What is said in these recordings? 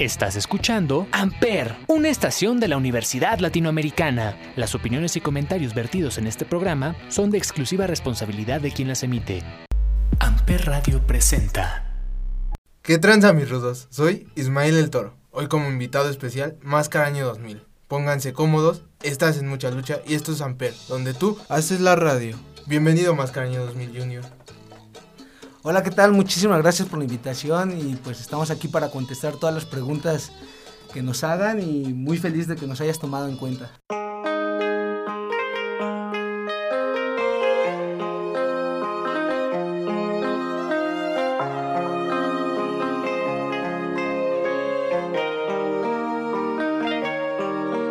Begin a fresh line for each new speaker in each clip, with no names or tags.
Estás escuchando Amper, una estación de la Universidad Latinoamericana. Las opiniones y comentarios vertidos en este programa son de exclusiva responsabilidad de quien las emite. Amper Radio presenta.
¿Qué tranza mis rudos? Soy Ismael el Toro. Hoy como invitado especial, Máscara Año 2000. Pónganse cómodos, estás en mucha lucha y esto es Amper, donde tú haces la radio. Bienvenido Máscara Año 2000 Junior.
Hola, ¿qué tal? Muchísimas gracias por la invitación y pues estamos aquí para contestar todas las preguntas que nos hagan y muy feliz de que nos hayas tomado en cuenta.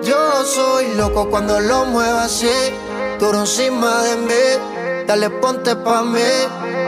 Yo soy loco cuando lo muevo así, duro encima de mí, dale ponte pa' mí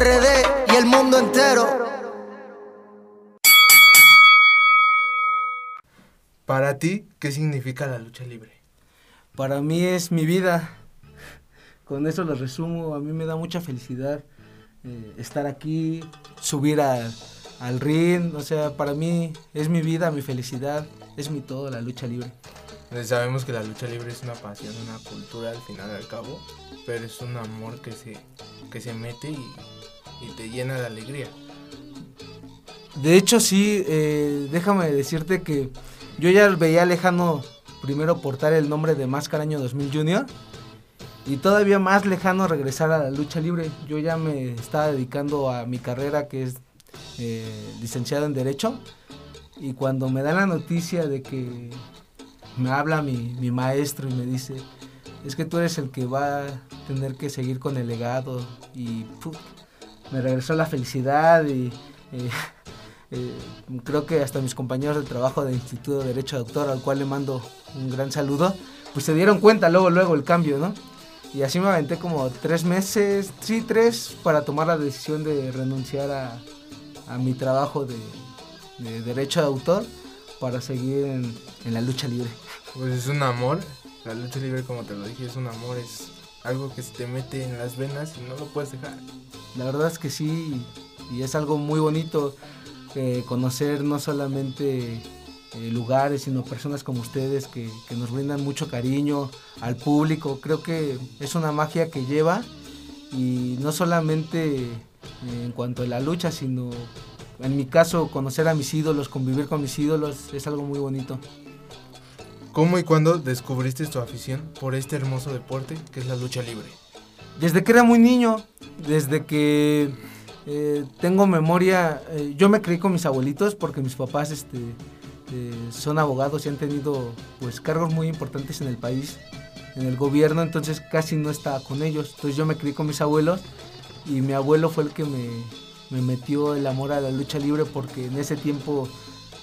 RD y el mundo entero.
Para ti, ¿qué significa la lucha libre?
Para mí es mi vida. Con eso lo resumo. A mí me da mucha felicidad eh, estar aquí, subir a- al ring. O sea, para mí es mi vida, mi felicidad, es mi todo la lucha libre.
Eh, Sabemos que la lucha libre es una pasión, una cultura al final y al cabo, pero es un amor que se, que se mete y, y te llena de alegría.
De hecho, sí, eh, déjame decirte que yo ya veía lejano primero portar el nombre de Máscara Año 2000 Junior y todavía más lejano regresar a la lucha libre. Yo ya me estaba dedicando a mi carrera que es eh, licenciado en Derecho y cuando me da la noticia de que me habla mi, mi maestro y me dice, es que tú eres el que va a tener que seguir con el legado y me regresó la felicidad y creo que hasta mis compañeros del trabajo del Instituto de Derecho Doctor, al cual le mando un gran saludo, pues se dieron cuenta luego, luego el cambio, ¿no? Y así me aventé como tres meses, sí, tres, para tomar la decisión de renunciar a, a mi trabajo de, de Derecho de Autor para seguir en la lucha libre.
Pues es un amor. La lucha libre, como te lo dije, es un amor. Es algo que se te mete en las venas y no lo puedes dejar.
La verdad es que sí, y es algo muy bonito eh, conocer no solamente eh, lugares, sino personas como ustedes que, que nos brindan mucho cariño al público. Creo que es una magia que lleva y no solamente eh, en cuanto a la lucha, sino en mi caso conocer a mis ídolos, convivir con mis ídolos, es algo muy bonito.
¿Cómo y cuándo descubriste tu afición por este hermoso deporte que es la lucha libre?
Desde que era muy niño, desde que eh, tengo memoria, eh, yo me creí con mis abuelitos porque mis papás este, eh, son abogados y han tenido pues cargos muy importantes en el país, en el gobierno, entonces casi no estaba con ellos. Entonces yo me creí con mis abuelos y mi abuelo fue el que me, me metió el amor a la lucha libre porque en ese tiempo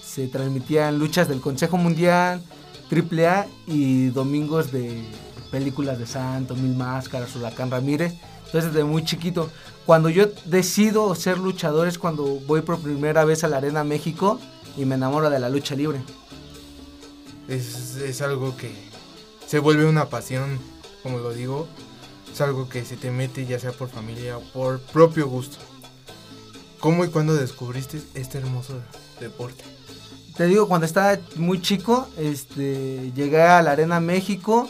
se transmitían luchas del Consejo Mundial, AAA y domingos de películas de Santo, Mil Máscaras, Huracán Ramírez. Entonces desde muy chiquito, cuando yo decido ser luchador es cuando voy por primera vez a la Arena México y me enamoro de la lucha libre.
Es, es algo que se vuelve una pasión, como lo digo. Es algo que se te mete ya sea por familia o por propio gusto. ¿Cómo y cuándo descubriste este hermoso deporte?
Te digo, cuando estaba muy chico, este, llegué a la Arena México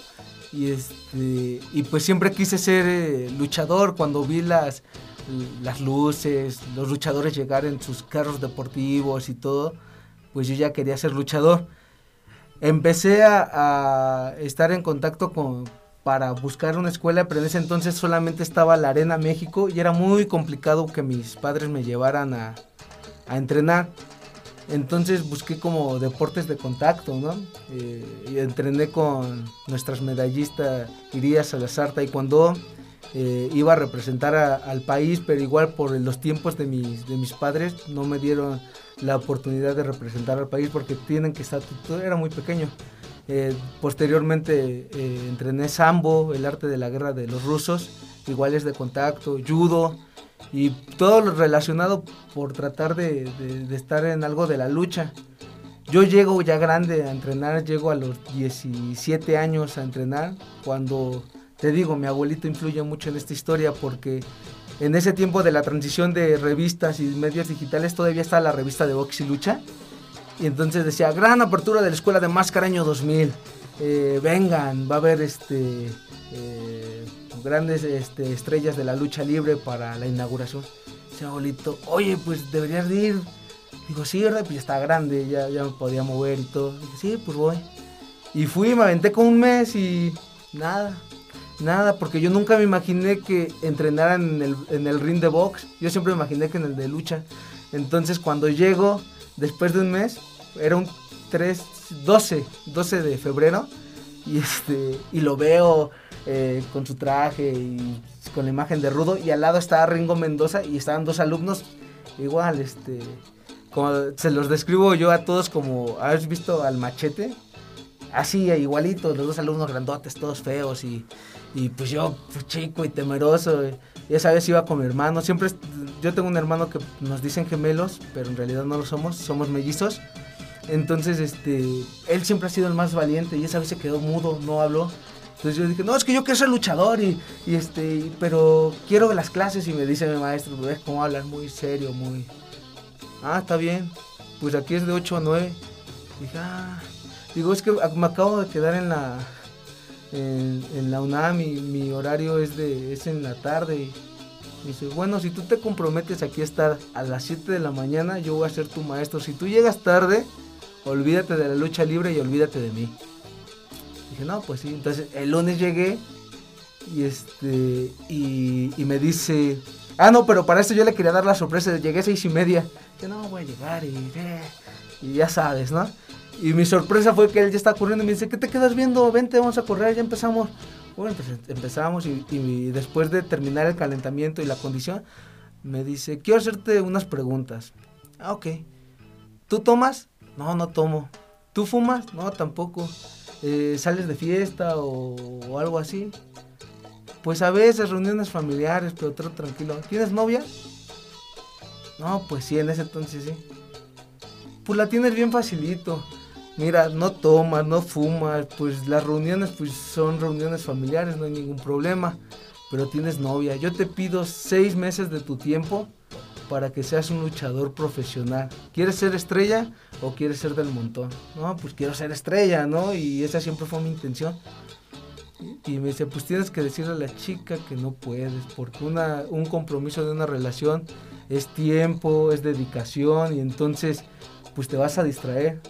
y este y pues siempre quise ser eh, luchador cuando vi las las luces, los luchadores llegar en sus carros deportivos y todo, pues yo ya quería ser luchador. Empecé a, a estar en contacto con para buscar una escuela, pero en ese entonces solamente estaba la Arena México y era muy complicado que mis padres me llevaran a, a entrenar. Entonces busqué como deportes de contacto, ¿no? Eh, entrené con nuestras medallistas Iría Salazar Taekwondo. Eh, iba a representar al país, pero igual por los tiempos de mis, de mis padres no me dieron la oportunidad de representar al país porque tienen que estar, era muy pequeño. Eh, posteriormente eh, entrené sambo, el arte de la guerra de los rusos, igual es de contacto, judo y todo lo relacionado por tratar de, estar en algo de la lucha. Yo llego ya grande a entrenar, llego a los 17 años a entrenar, cuando te digo, mi abuelito influye mucho en esta historia porque en ese tiempo de la transición de revistas y medios digitales todavía está la revista de box y lucha. Y entonces decía, gran apertura de la Escuela de Máscara año 2000. Eh, vengan, va a haber este, eh, grandes este, estrellas de la lucha libre para la inauguración. Dice abuelito, oye, pues deberías de ir. Digo, sí, ¿verdad? Pues ya está grande, ya, ya me podía mover y todo. Dije, sí, pues voy. Y fui, me aventé con un mes y nada, nada, porque yo nunca me imaginé que entrenaran en el, en el ring de box. Yo siempre me imaginé que en el de lucha. Entonces cuando llego, después de un mes, era un 3, 12, 12 de febrero, y, este, y lo veo eh, con su traje y con la imagen de Rudo, y al lado estaba Ringo Mendoza y estaban dos alumnos, igual, este, se los describo yo a todos como, ¿has visto al machete? Así, igualito, los dos alumnos grandotes, todos feos y, y pues yo pues, chico y temeroso. y esa vez iba con mi hermano. Siempre, yo tengo un hermano que nos dicen gemelos, pero en realidad no lo somos, somos mellizos. Entonces, este, él siempre ha sido el más valiente y esa vez se quedó mudo, no habló. Entonces yo dije, no, es que yo quiero ser luchador y, y este, y- pero quiero las clases y me dice mi maestro, ves cómo hablas muy serio, muy... Ah, está bien, pues aquí es de 8 a 9. Dije, ah, digo, es que me acabo de quedar en la, en, en la UNAM y mi horario es, de, es en la tarde. Y dice, bueno, si tú te comprometes aquí a estar a las 7 de la mañana, yo voy a ser tu maestro. Si tú llegas tarde, olvídate de la lucha libre y olvídate de mí. Dije, no, pues sí. Entonces el lunes llegué Y este, y, me dice, ah, no, pero para esto yo le quería dar la sorpresa, llegué a seis y media. Yo no, voy a llegar y, eh, ya sabes, ¿no? Y mi sorpresa fue que él ya está corriendo y me dice, ¿qué te quedas viendo? Vente, vamos a correr, ya empezamos. Bueno, pues empezamos y, y después de terminar el calentamiento y la condición, me dice, quiero hacerte unas preguntas. Ah, ok. ¿Tú tomas? No, no tomo. ¿Tú fumas? No, tampoco. Eh, ¿Sales de fiesta o, o algo así? Pues a veces reuniones familiares, pero todo tranquilo. ¿Tienes novia? No, pues sí, en ese entonces sí. Pues la tienes bien facilito. Mira, no tomas, no fumas, pues las reuniones pues son reuniones familiares, no hay ningún problema. Pero tienes novia. Yo te pido seis meses de tu tiempo para que seas un luchador profesional. ¿Quieres ser estrella o quieres ser del montón? No, pues quiero ser estrella, ¿no? Y esa siempre fue mi intención. Y me dice, pues tienes que decirle a la chica que no puedes, porque una, un compromiso de una relación es tiempo, es dedicación, y entonces pues te vas a distraer.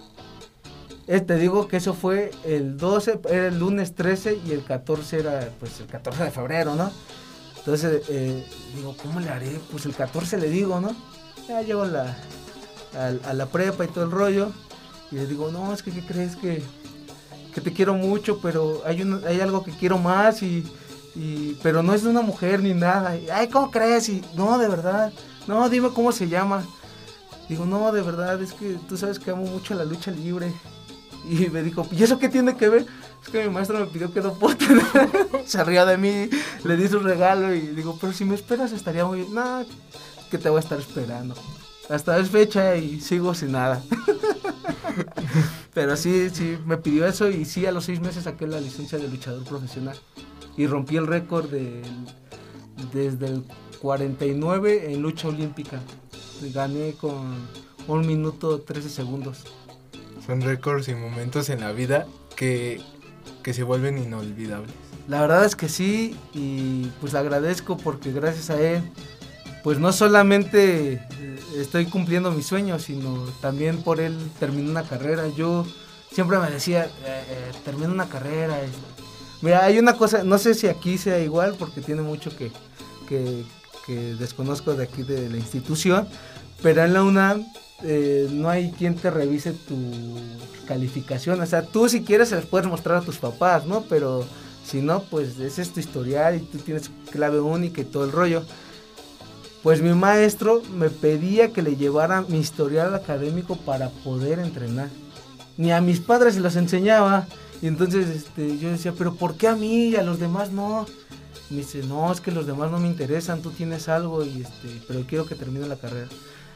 Eh, te digo que eso fue el 12, era el lunes 13 y el 14 era pues el 14 de febrero, ¿no? Entonces eh, digo, ¿cómo le haré? Pues el 14 le digo, ¿no? Ya llego a la, a, la prepa y todo el rollo. Y le digo, no, es que ¿qué crees que, que te quiero mucho, pero hay, un, hay algo que quiero más y, y, pero no es de una mujer ni nada. Ay, ¿cómo crees? Y no, de verdad. No, dime cómo se llama. Digo, no, de verdad, es que tú sabes que amo mucho la lucha libre. Y me dijo, ¿y eso qué tiene que ver? Es que mi maestro me pidió que no puedo. Se rió de mí, le di su regalo y digo, pero si me esperas estaría muy bien. No, que te voy a estar esperando. Hasta es fecha y sigo sin nada. pero sí, sí, me pidió eso y sí, a los seis meses saqué la licencia de luchador profesional. Y rompí el récord de, desde el 49 en lucha olímpica. Gané con un minuto 13 segundos.
Son récords y momentos en la vida que, que se vuelven inolvidables.
La verdad es que sí, y pues agradezco porque gracias a él, pues no solamente eh, estoy cumpliendo mis sueños, sino también por él terminé una carrera. Yo siempre me decía, eh, eh, una carrera. y- Mira, hay una cosa, no sé si aquí sea igual porque tiene mucho que, que, que desconozco de aquí de la institución, pero en la UNAM eh, no hay quien te revise tu calificación. O sea, tú si quieres se las puedes mostrar a tus papás, ¿no? Pero si no, pues ese es tu historial y tú tienes clave única y todo el rollo. Pues mi maestro me pedía que le llevara mi historial académico para poder entrenar. Ni a mis padres se los enseñaba. Y entonces este, yo decía, pero ¿por qué a mí y a los demás no? Me dice, no, es que los demás no me interesan, tú tienes algo, y este, pero quiero que termine la carrera.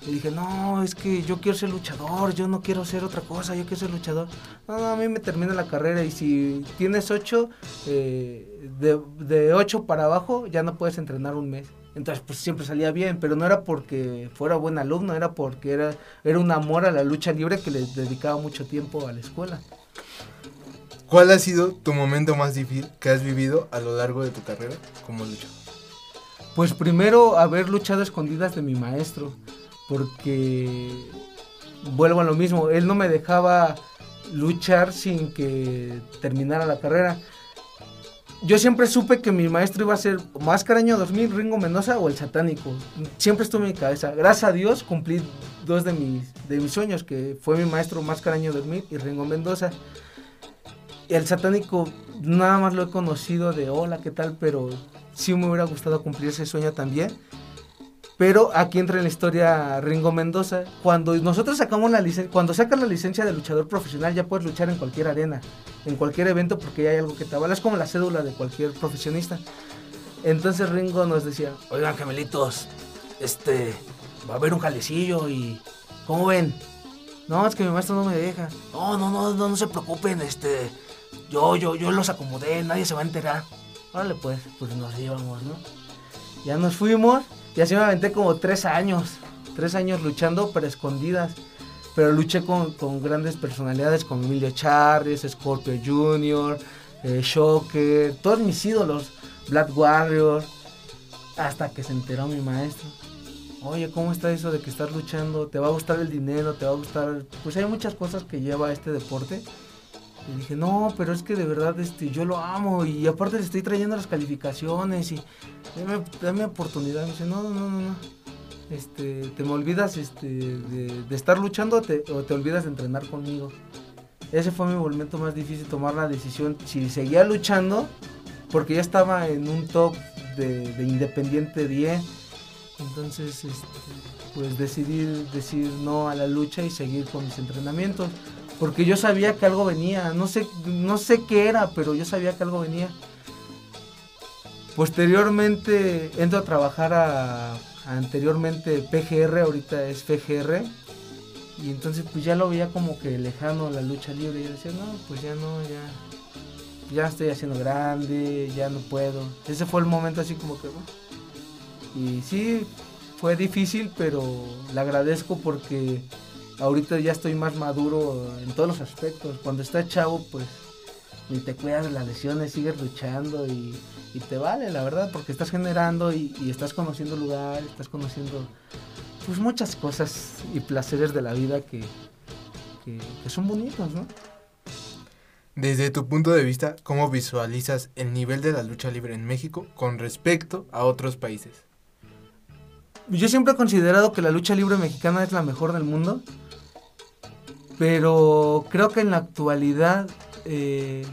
Y dije, no, es que yo quiero ser luchador, yo no quiero ser otra cosa, yo quiero ser luchador. No, no, a mí me termina la carrera y si tienes ocho, eh, de, de ocho para abajo ya no puedes entrenar un mes. Entonces, pues siempre salía bien, pero no era porque fuera buen alumno, era porque era, era un amor a la lucha libre que le dedicaba mucho tiempo a la escuela.
¿Cuál ha sido tu momento más difícil que has vivido a lo largo de tu carrera como luchador?
Pues primero haber luchado a escondidas de mi maestro, porque vuelvo a lo mismo, él no me dejaba luchar sin que terminara la carrera. Yo siempre supe que mi maestro iba a ser Máscara Año 2000, Ringo Mendoza o el Satánico. Siempre estuvo en mi cabeza. Gracias a Dios cumplí dos de mis, de mis sueños, que fue mi maestro Máscara Año 2000 y Ringo Mendoza. El Satánico nada más lo he conocido de hola, ¿qué tal? Pero sí me hubiera gustado cumplir ese sueño también. Pero aquí entra en la historia Ringo Mendoza. Cuando nosotros sacamos la licencia, cuando sacas la licencia de luchador profesional, ya puedes luchar en cualquier arena, en cualquier evento, porque ya hay algo que te avala. Es como la cédula de cualquier profesionista. Entonces Ringo nos decía, oigan gemelitos, este, va a haber un jalecillo y, ¿cómo ven? No, es que mi maestro no me deja. No, no, no, no, no se preocupen, este, yo, yo, yo los acomodé, nadie se va a enterar. Órale pues, pues nos íbamos, ¿no? Ya nos fuimos y así me aventé como tres años, tres años luchando pero escondidas. Pero luché con, con grandes personalidades como Emilio Charles, Scorpio Jr., eh, Shocker, todos mis ídolos, Black Warrior, hasta que se enteró mi maestro. Oye, ¿cómo está eso de que estás luchando? ¿Te va a gustar el dinero? ¿Te va a gustar...? Pues hay muchas cosas que lleva este deporte. Y dije, no, pero es que de verdad este, yo lo amo y aparte le estoy trayendo las calificaciones y dame, oportunidad. Me dice, no, no, no, no. Este, te me olvidas este, de, estar luchando o te, olvidas de entrenar conmigo. Ese fue mi momento más difícil, tomar la decisión si seguía luchando, porque ya estaba en un top de, de Independiente 10. Entonces, este, pues decidí decir no a la lucha y seguir con mis entrenamientos. Porque yo sabía que algo venía, no sé, no sé qué era, pero yo sabía que algo venía. Posteriormente entro a trabajar a, anteriormente PGR, ahorita es FGR. Y entonces pues ya lo veía como que lejano la lucha libre. Y yo decía, no, pues ya no, ya, ya estoy haciendo grande, ya no puedo. Ese fue el momento así como que... Y sí, fue difícil, pero le agradezco porque ahorita ya estoy más maduro en todos los aspectos. Cuando estás chavo, pues ni te cuidas de las lesiones, sigues luchando y, y te vale, la verdad, porque estás generando y, estás conociendo lugares, estás conociendo pues muchas cosas y placeres de la vida que, que, que son bonitos, ¿no?
Desde tu punto de vista, ¿cómo visualizas el nivel de la lucha libre en México con respecto a otros países?
Yo siempre he considerado que la lucha libre mexicana es la mejor del mundo, pero creo que en la actualidad eh,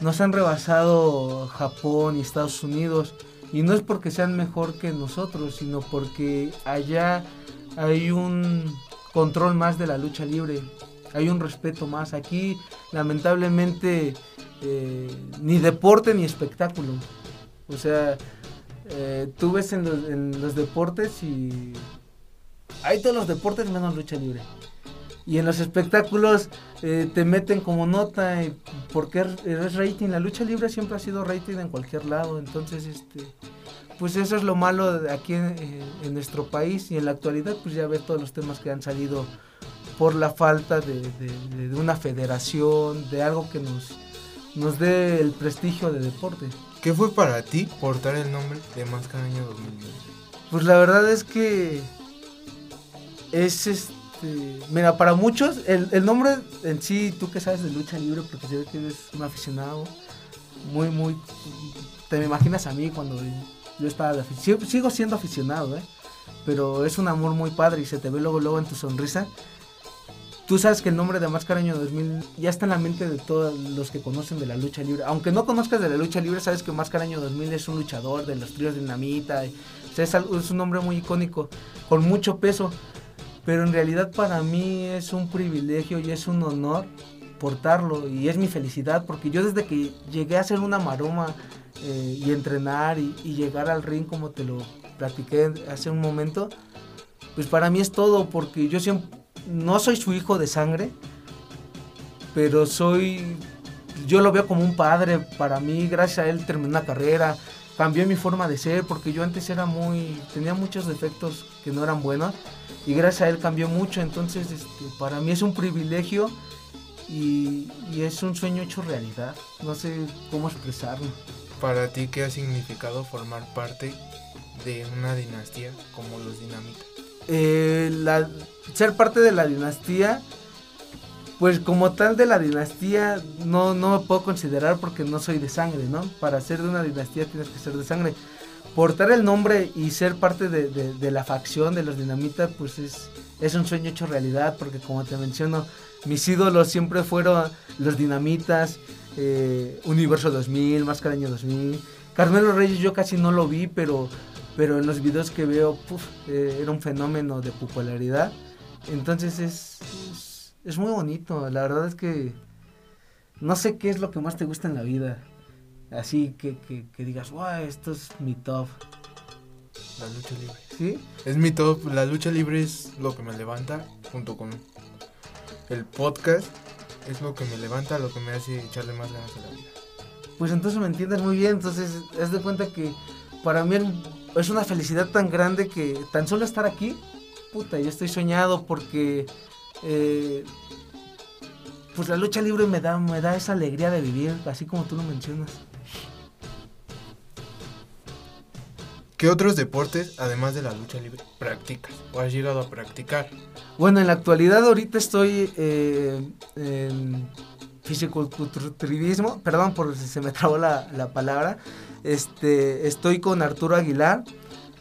nos han rebasado Japón y Estados Unidos. Y no es porque sean mejor que nosotros, sino porque allá hay un control más de la lucha libre, hay un respeto más. Aquí, lamentablemente, eh, ni deporte ni espectáculo. O sea, eh, tú ves en los, en los deportes y hay todos los deportes menos lucha libre. Y en los espectáculos eh, te meten como nota y porque es- es rating. La lucha libre siempre ha sido rating en cualquier lado. Entonces, este, pues eso es lo malo aquí en, en nuestro país. Y en la actualidad, pues ya ves todos los temas que han salido por la falta de, de- de una federación, de algo que nos, nos dé el prestigio de deporte.
¿Qué fue para ti portar el nombre de Máscara Año 2009?
Pues la verdad es que es este. Mira, para muchos, el, el nombre en sí, tú que sabes de lucha libre, porque ve que eres un aficionado, muy, muy. Te me imaginas a mí cuando yo estaba de afic- sigo, sigo siendo aficionado, ¿eh? Pero es un amor muy padre y se te ve luego, luego en tu sonrisa. Tú sabes que el nombre de Máscara Año 2000 ya está en la mente de todos los que conocen de la lucha libre. Aunque no conozcas de la lucha libre, sabes que Máscara Año 2000 es un luchador de los tríos Dinamita. o es, un nombre muy icónico, con mucho peso. Pero en realidad para mí es un privilegio y es un honor portarlo. Y es mi felicidad porque yo desde que llegué a hacer una maroma eh, y entrenar y, y llegar al ring como te lo platiqué hace un momento, pues para mí es todo porque yo siempre no soy su hijo de sangre, pero soy yo lo veo como un padre para mí, gracias a él terminé una carrera, cambió mi forma de ser porque yo antes era muy tenía muchos defectos que no eran buenos y gracias a él cambió mucho, entonces este, para mí es un privilegio y, y es un sueño hecho realidad, no sé cómo expresarlo.
Para ti, ¿qué ha significado formar parte de una dinastía como los Dinamita?
Eh, la- ser parte de la dinastía, pues como tal de la dinastía no, no me puedo considerar porque no soy de sangre, ¿no? Para ser de una dinastía tienes que ser de sangre. Portar el nombre y ser parte de, de- la facción de los dinamitas, pues es, es un sueño hecho realidad porque como te menciono, mis ídolos siempre fueron los dinamitas, eh, Universo 2000, Máscara Año 2000. Carmelo Reyes yo casi no lo vi, pero pero en los videos que veo puf, eh, era un fenómeno de popularidad. Entonces es, es, es muy bonito, la verdad es que no sé qué es lo que más te gusta en la vida. Así que, que, que digas, wow, esto es mi top.
La lucha libre.
¿Sí?
Es mi top. La lucha libre es lo que me levanta junto con el podcast. Es lo que me levanta, lo que me hace echarle más ganas a la vida.
Pues entonces me entiendes muy bien, entonces haz de cuenta que para mí es una felicidad tan grande que tan solo estar aquí, puta, yo estoy soñado porque eh, pues la lucha libre me da, me da esa alegría de vivir, así como tú lo mencionas.
¿Qué otros deportes, además de la lucha libre, practicas o has llegado a practicar?
Bueno, en la actualidad ahorita estoy eh, en- fisicoculturismo, perdón por si se me trabó la, la palabra, este, estoy con Arturo Aguilar,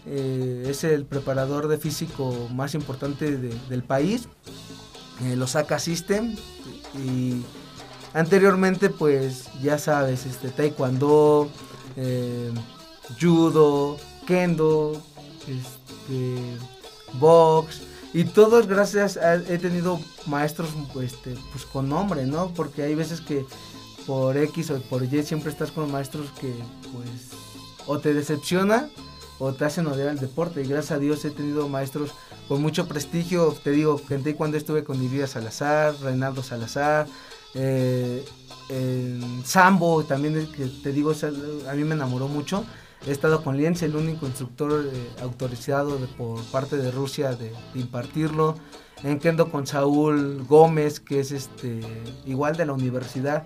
eh, es el preparador de físico más importante de- del país, eh, los Aka System, y anteriormente pues ya sabes, este, taekwondo, eh, judo, kendo, este, box, y todos gracias a, he tenido maestros este, pues con nombre, ¿no? Porque hay veces que por X o por Y siempre estás con maestros que pues o te decepciona o te hacen odiar el deporte. Y gracias a Dios he tenido maestros con mucho prestigio. Te digo, gente cuando estuve con Iria Salazar, Reinaldo Salazar, eh, Sambo también, que te digo, a mí me enamoró mucho. He estado con Lienz, el único instructor eh, autorizado por parte de Rusia de, de impartirlo. En Kendo con Saúl Gómez, que es este igual de la universidad.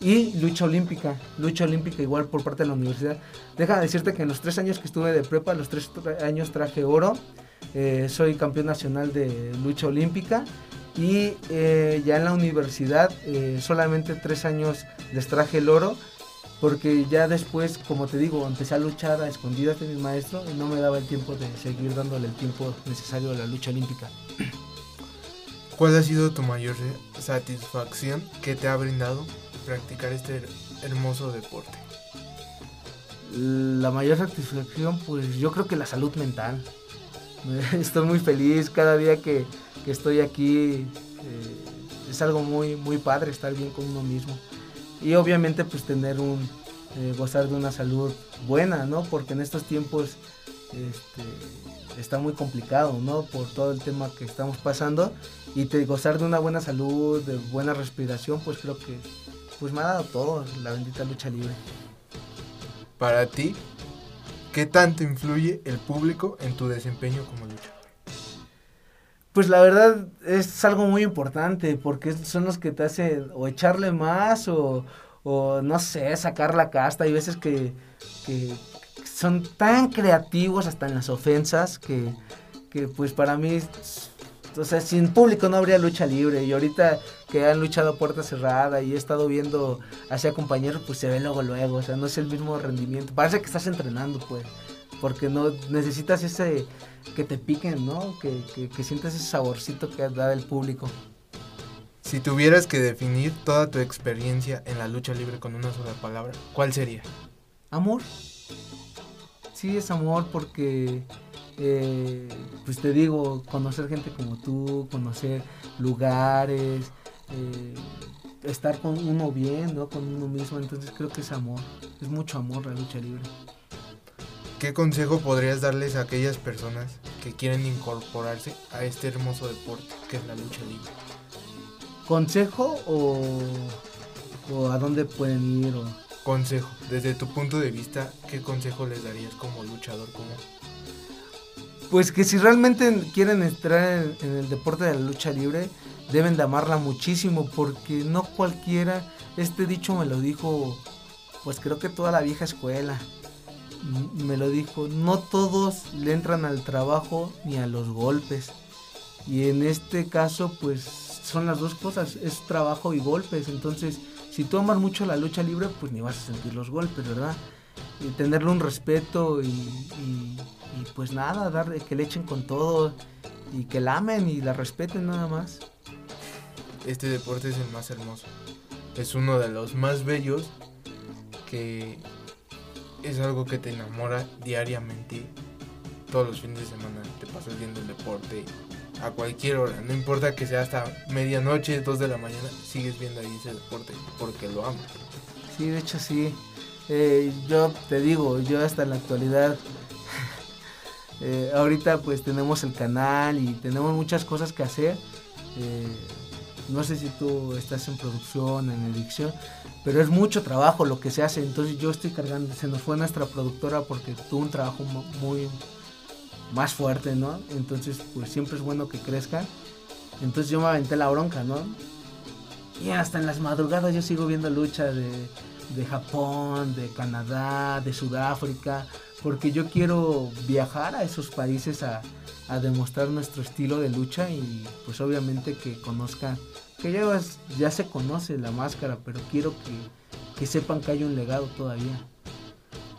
Y lucha olímpica, lucha olímpica igual por parte de la universidad. Deja de decirte que en los tres años que estuve de prepa, los tres años traje oro. Eh, soy campeón nacional de lucha olímpica. Y eh, ya en la universidad, eh, solamente tres años les traje el oro. Porque ya después, como te digo, empecé a luchar a escondidas de mi maestro y no me daba el tiempo de seguir dándole el tiempo necesario a la lucha olímpica.
¿Cuál ha sido tu mayor satisfacción que te ha brindado practicar este her- hermoso deporte?
La mayor satisfacción, pues yo creo que la salud mental. Estoy muy feliz cada día que, que estoy aquí. eh, es algo muy, muy padre estar bien con uno mismo. Y obviamente pues tener un, eh, gozar de una salud buena, ¿no? Porque en estos tiempos este, está muy complicado, ¿no? Por todo el tema que estamos pasando. Y gozar de una buena salud, de buena respiración, pues creo que pues me ha dado todo la bendita lucha libre.
Para ti, ¿qué tanto influye el público en tu desempeño como luchador?
Pues la verdad es algo muy importante porque son los que te hacen o echarle más o, o no sé, sacar la casta. Hay veces que, que son tan creativos hasta en las ofensas que, que pues para mí, o sea, sin público no habría lucha libre. Y ahorita que han luchado a puerta cerrada y he estado viendo hacia compañeros, pues se ve luego luego, o sea, no es el mismo rendimiento. Parece que estás entrenando, pues, porque no necesitas ese que te piquen, ¿no? Que, que, que sientas ese saborcito que da el público.
Si tuvieras que definir toda tu experiencia en la lucha libre con una sola palabra, ¿cuál sería?
Amor. Sí, es amor porque, eh, pues te digo, conocer gente como tú, conocer lugares, eh, estar con uno bien, ¿no? Con uno mismo, entonces creo que es amor. Es mucho amor la lucha libre.
¿Qué consejo podrías darles a aquellas personas que quieren incorporarse a este hermoso deporte que es la lucha libre?
¿Consejo o, o a dónde pueden ir? O...
Consejo, desde tu punto de vista, ¿qué consejo les darías como luchador? Como
Pues que si realmente quieren entrar en, en el deporte de la lucha libre, deben de amarla muchísimo, porque no cualquiera, este dicho me lo dijo, pues creo que toda la vieja escuela, me lo dijo, no todos le entran al trabajo ni a los golpes. Y en este caso, pues son las dos cosas, es trabajo y golpes. Entonces, si tú amas mucho la lucha libre, pues ni vas a sentir los golpes, ¿verdad? Y tenerle un respeto y, y- y pues nada, dar, que le echen con todo y que la amen y la respeten nada más.
Este deporte es el más hermoso. Es uno de los más bellos que es algo que te enamora diariamente. Todos los fines de semana te pasas viendo el deporte a cualquier hora. No importa que sea hasta medianoche, 2 de la mañana, sigues viendo ahí ese deporte porque lo amas.
Sí, de hecho sí. Eh, yo te digo, yo hasta la actualidad, eh, ahorita pues tenemos el canal y tenemos muchas cosas que hacer. Eh, no sé si tú estás en producción, en edición, pero es mucho trabajo lo que se hace. Entonces yo estoy cargando, se nos fue nuestra productora porque tuvo un trabajo mu- muy más fuerte, ¿no? Entonces pues siempre es bueno que crezca. Entonces yo me aventé la bronca, ¿no? Y hasta en las madrugadas yo sigo viendo lucha de de Japón, de Canadá, de Sudáfrica, porque yo quiero viajar a esos países a, a demostrar nuestro estilo de lucha y pues obviamente que conozcan, que ya, ya se conoce la máscara, pero quiero que, que sepan que hay un legado todavía.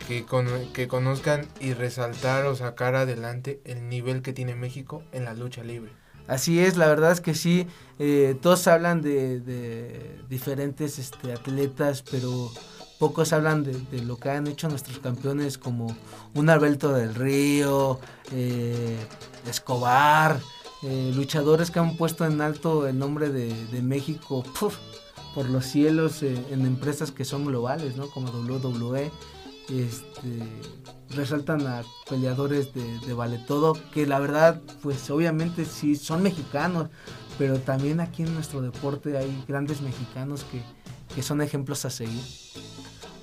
Que, con, que conozcan y resaltar o sacar adelante el nivel que tiene México en la lucha libre.
Así es, la verdad es que sí, eh, todos hablan de, de diferentes este, atletas, pero pocos hablan de, de, lo que han hecho nuestros campeones como un Alberto del Río, eh, Escobar, eh, luchadores que han puesto en alto el nombre de, de México por los cielos en empresas que son globales, ¿no? Como WWE. Este, resaltan a peleadores de, de vale todo, que la verdad, pues obviamente sí son mexicanos, pero también aquí en nuestro deporte hay grandes mexicanos que, que son ejemplos a seguir.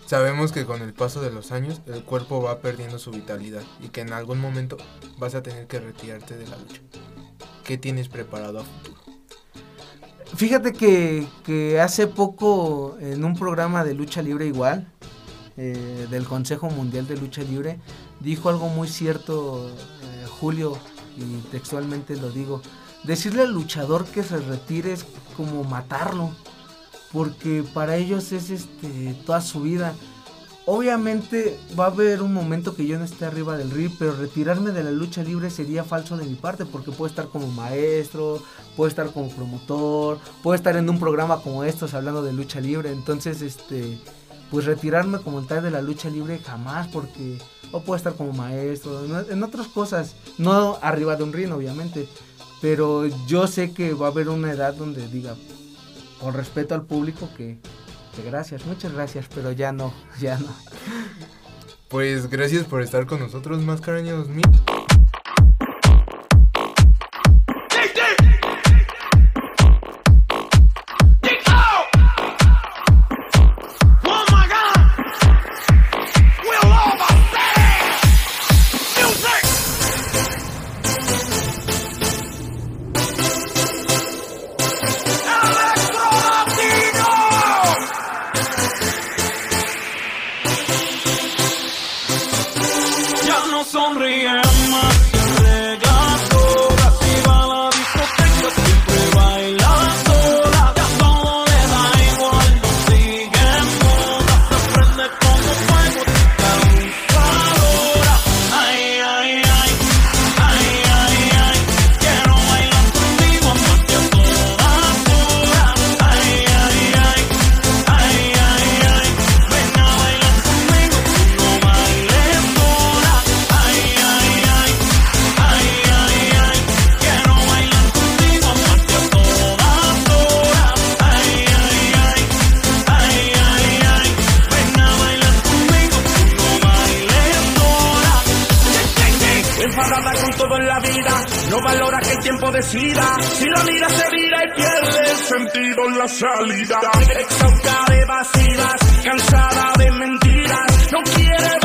Sabemos que con el paso de los años el cuerpo va perdiendo su vitalidad y que en algún momento vas a tener que retirarte de la lucha. ¿Qué tienes preparado a futuro?
Fíjate que, que hace poco en un programa de lucha libre igual, eh, del Consejo Mundial de Lucha Libre, dijo algo muy cierto eh, Julio, y textualmente lo digo, decirle al luchador que se retire es como matarlo porque para ellos es este toda su vida. Obviamente va a haber un momento que yo no esté arriba del ring, pero retirarme de la lucha libre sería falso de mi parte, porque puedo estar como maestro, puedo estar como promotor, puedo estar en un programa como estos hablando de lucha libre, entonces este pues retirarme como tal de la lucha libre jamás, porque o puedo estar como maestro, en otras cosas, no arriba de un ring obviamente, pero yo sé que va a haber una edad donde diga, con respeto al público que, que, gracias, muchas gracias, pero ya no, ya no.
Pues gracias por estar con nosotros, Máscara Año 2000.
Si la mira se vira y pierde el sentido en la salida. Exhausta de evasivas, cansada de mentiras, no quiere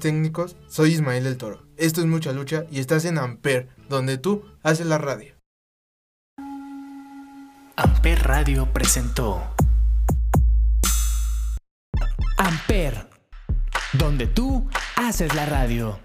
técnicos. Soy Ismael del Toro. Esto es Mucha Lucha y estás en Amper, donde tú haces la radio.
Amper Radio presentó Amper, donde tú haces la radio.